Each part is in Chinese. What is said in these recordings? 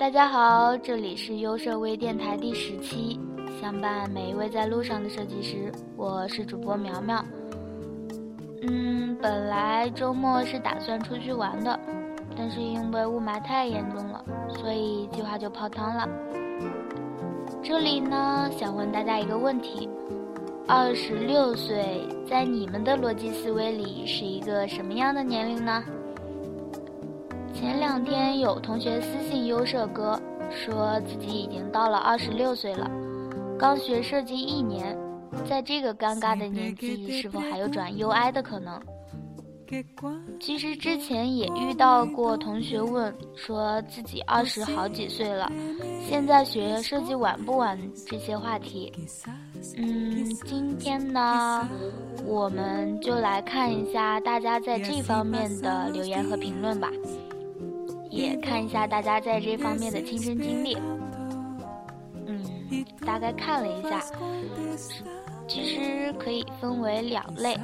大家好，这里是优设微电台第十期，相伴每一位在路上的设计师，我是主播苗苗。嗯，本来周末是打算出去玩的，但是因为雾霾太严重了，所以计划就泡汤了。这里呢，想问大家一个问题：二十六岁，在你们的逻辑思维里是一个什么样的年龄呢？前两天有同学私信优设哥，说自己已经到了二十六岁了，刚学设计一年，在这个尴尬的年纪，是否还有转 UI 的可能？其实之前也遇到过同学问，说自己二十好几岁了，现在学设计晚不晚？这些话题。嗯，今天呢，我们就来看一下大家在这方面的留言和评论吧。也看一下大家在这方面的亲身经历。嗯，大概看了一下，其实可以分为两类。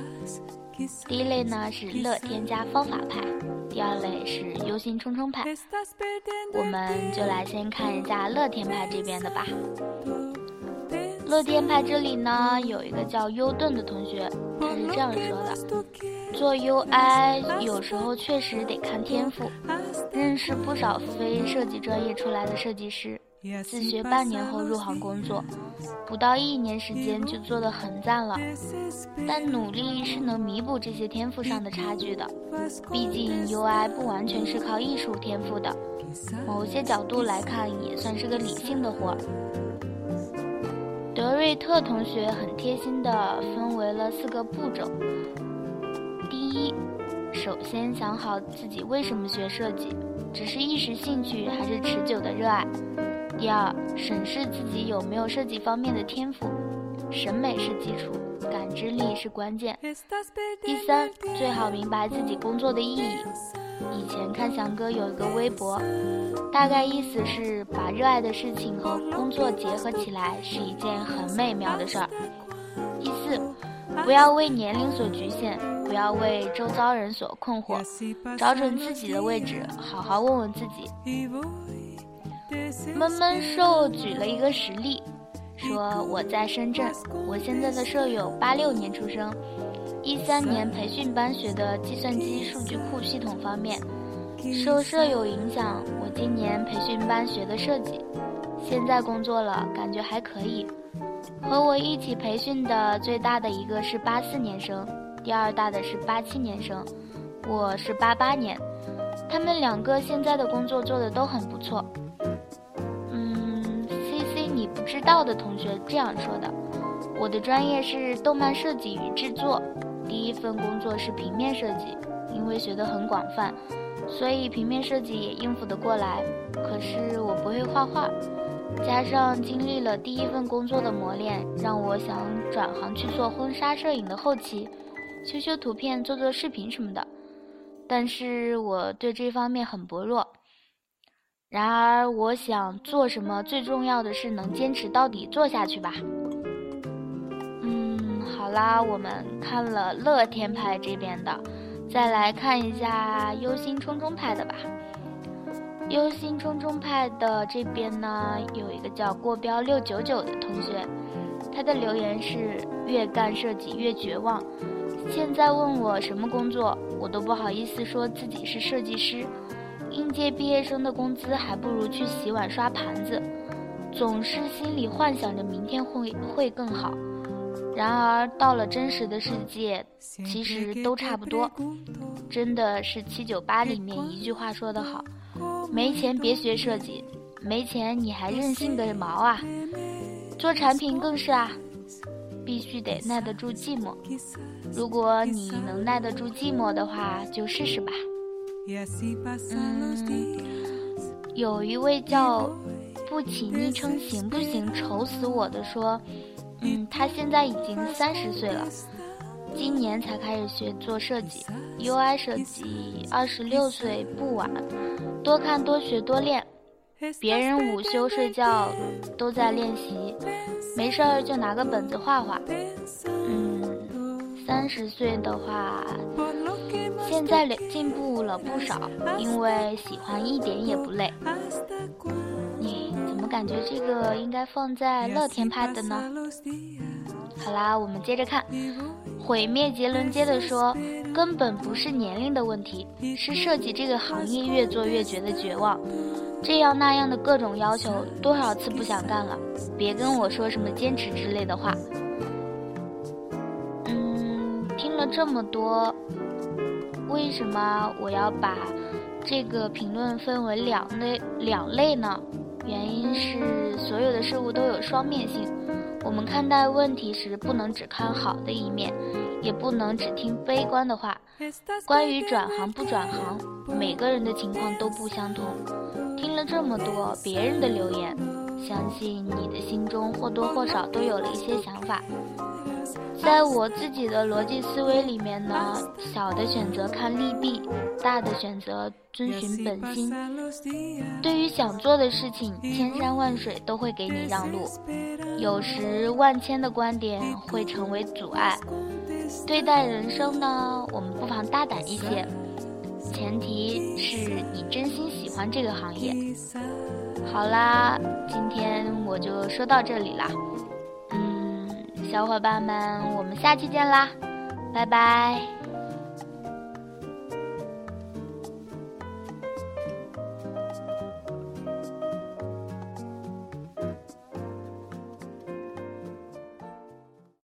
第一类呢是乐天加方法派，第二类是忧心忡忡派。我们就来先看一下乐天派这边的吧。乐天派这里呢有一个叫优盾的同学，他是这样说的：做 UI 有时候确实得看天赋。认识不少非设计专业出来的设计师，自学半年后入行工作，不到一年时间就做得很赞了。但努力是能弥补这些天赋上的差距的，毕竟 UI 不完全是靠艺术天赋的，某些角度来看也算是个理性的活儿。德瑞特同学很贴心地分为了四个步骤。一。首先想好自己为什么学设计，只是一时兴趣还是持久的热爱。第二，审视自己有没有设计方面的天赋，审美是基础，感知力是关键。第三，最好明白自己工作的意义。以前看翔哥有一个微博，大概意思是把热爱的事情和工作结合起来是一件很美妙的事儿。第四，不要为年龄所局限。不要为周遭人所困惑，找准自己的位置，好好问问自己。闷闷兽举了一个实例，说我在深圳，我现在的舍友八六年出生，一三年培训班学的计算机数据库系统方面，受舍友影响，我今年培训班学的设计，现在工作了，感觉还可以。和我一起培训的最大的一个是八四年生。第二大的是八七年生，我是八八年，他们两个现在的工作做的都很不错。嗯，C C 你不知道的同学这样说的，我的专业是动漫设计与制作，第一份工作是平面设计，因为学得很广泛，所以平面设计也应付得过来。可是我不会画画，加上经历了第一份工作的磨练，让我想转行去做婚纱摄影的后期。修修图片、做做视频什么的，但是我对这方面很薄弱。然而，我想做什么，最重要的是能坚持到底做下去吧。嗯，好啦，我们看了乐天派这边的，再来看一下忧心忡忡派的吧。忧心忡忡派的这边呢，有一个叫过标六九九的同学，他的留言是：越干设计越绝望。现在问我什么工作，我都不好意思说自己是设计师。应届毕业生的工资还不如去洗碗刷盘子，总是心里幻想着明天会会更好。然而到了真实的世界，其实都差不多。真的是七九八里面一句话说得好：没钱别学设计，没钱你还任性个毛啊！做产品更是啊。必须得耐得住寂寞。如果你能耐得住寂寞的话，就试试吧。嗯，有一位叫不起昵称行不行？愁死我的说，嗯，他现在已经三十岁了，今年才开始学做设计，UI 设计，二十六岁不晚，多看多学多练。别人午休睡觉都在练习。没事儿就拿个本子画画。嗯，三十岁的话，现在进步了不少，因为喜欢一点也不累。你怎么感觉这个应该放在乐天派的呢？好啦，我们接着看。毁灭杰伦接的说，根本不是年龄的问题，是设计这个行业越做越觉得绝望，这样那样的各种要求，多少次不想干了。别跟我说什么坚持之类的话。嗯，听了这么多，为什么我要把这个评论分为两类两类呢？原因是所有的事物都有双面性。我们看待问题时，不能只看好的一面，也不能只听悲观的话。关于转行不转行，每个人的情况都不相同。听了这么多别人的留言，相信你的心中或多或少都有了一些想法。在我自己的逻辑思维里面呢，小的选择看利弊，大的选择遵循本心。对于想做的事情，千山万水都会给你让路，有时万千的观点会成为阻碍。对待人生呢，我们不妨大胆一些，前提是你真心喜欢这个行业。好啦，今天我就说到这里啦。嗯小伙伴们，我们下期见啦，拜拜。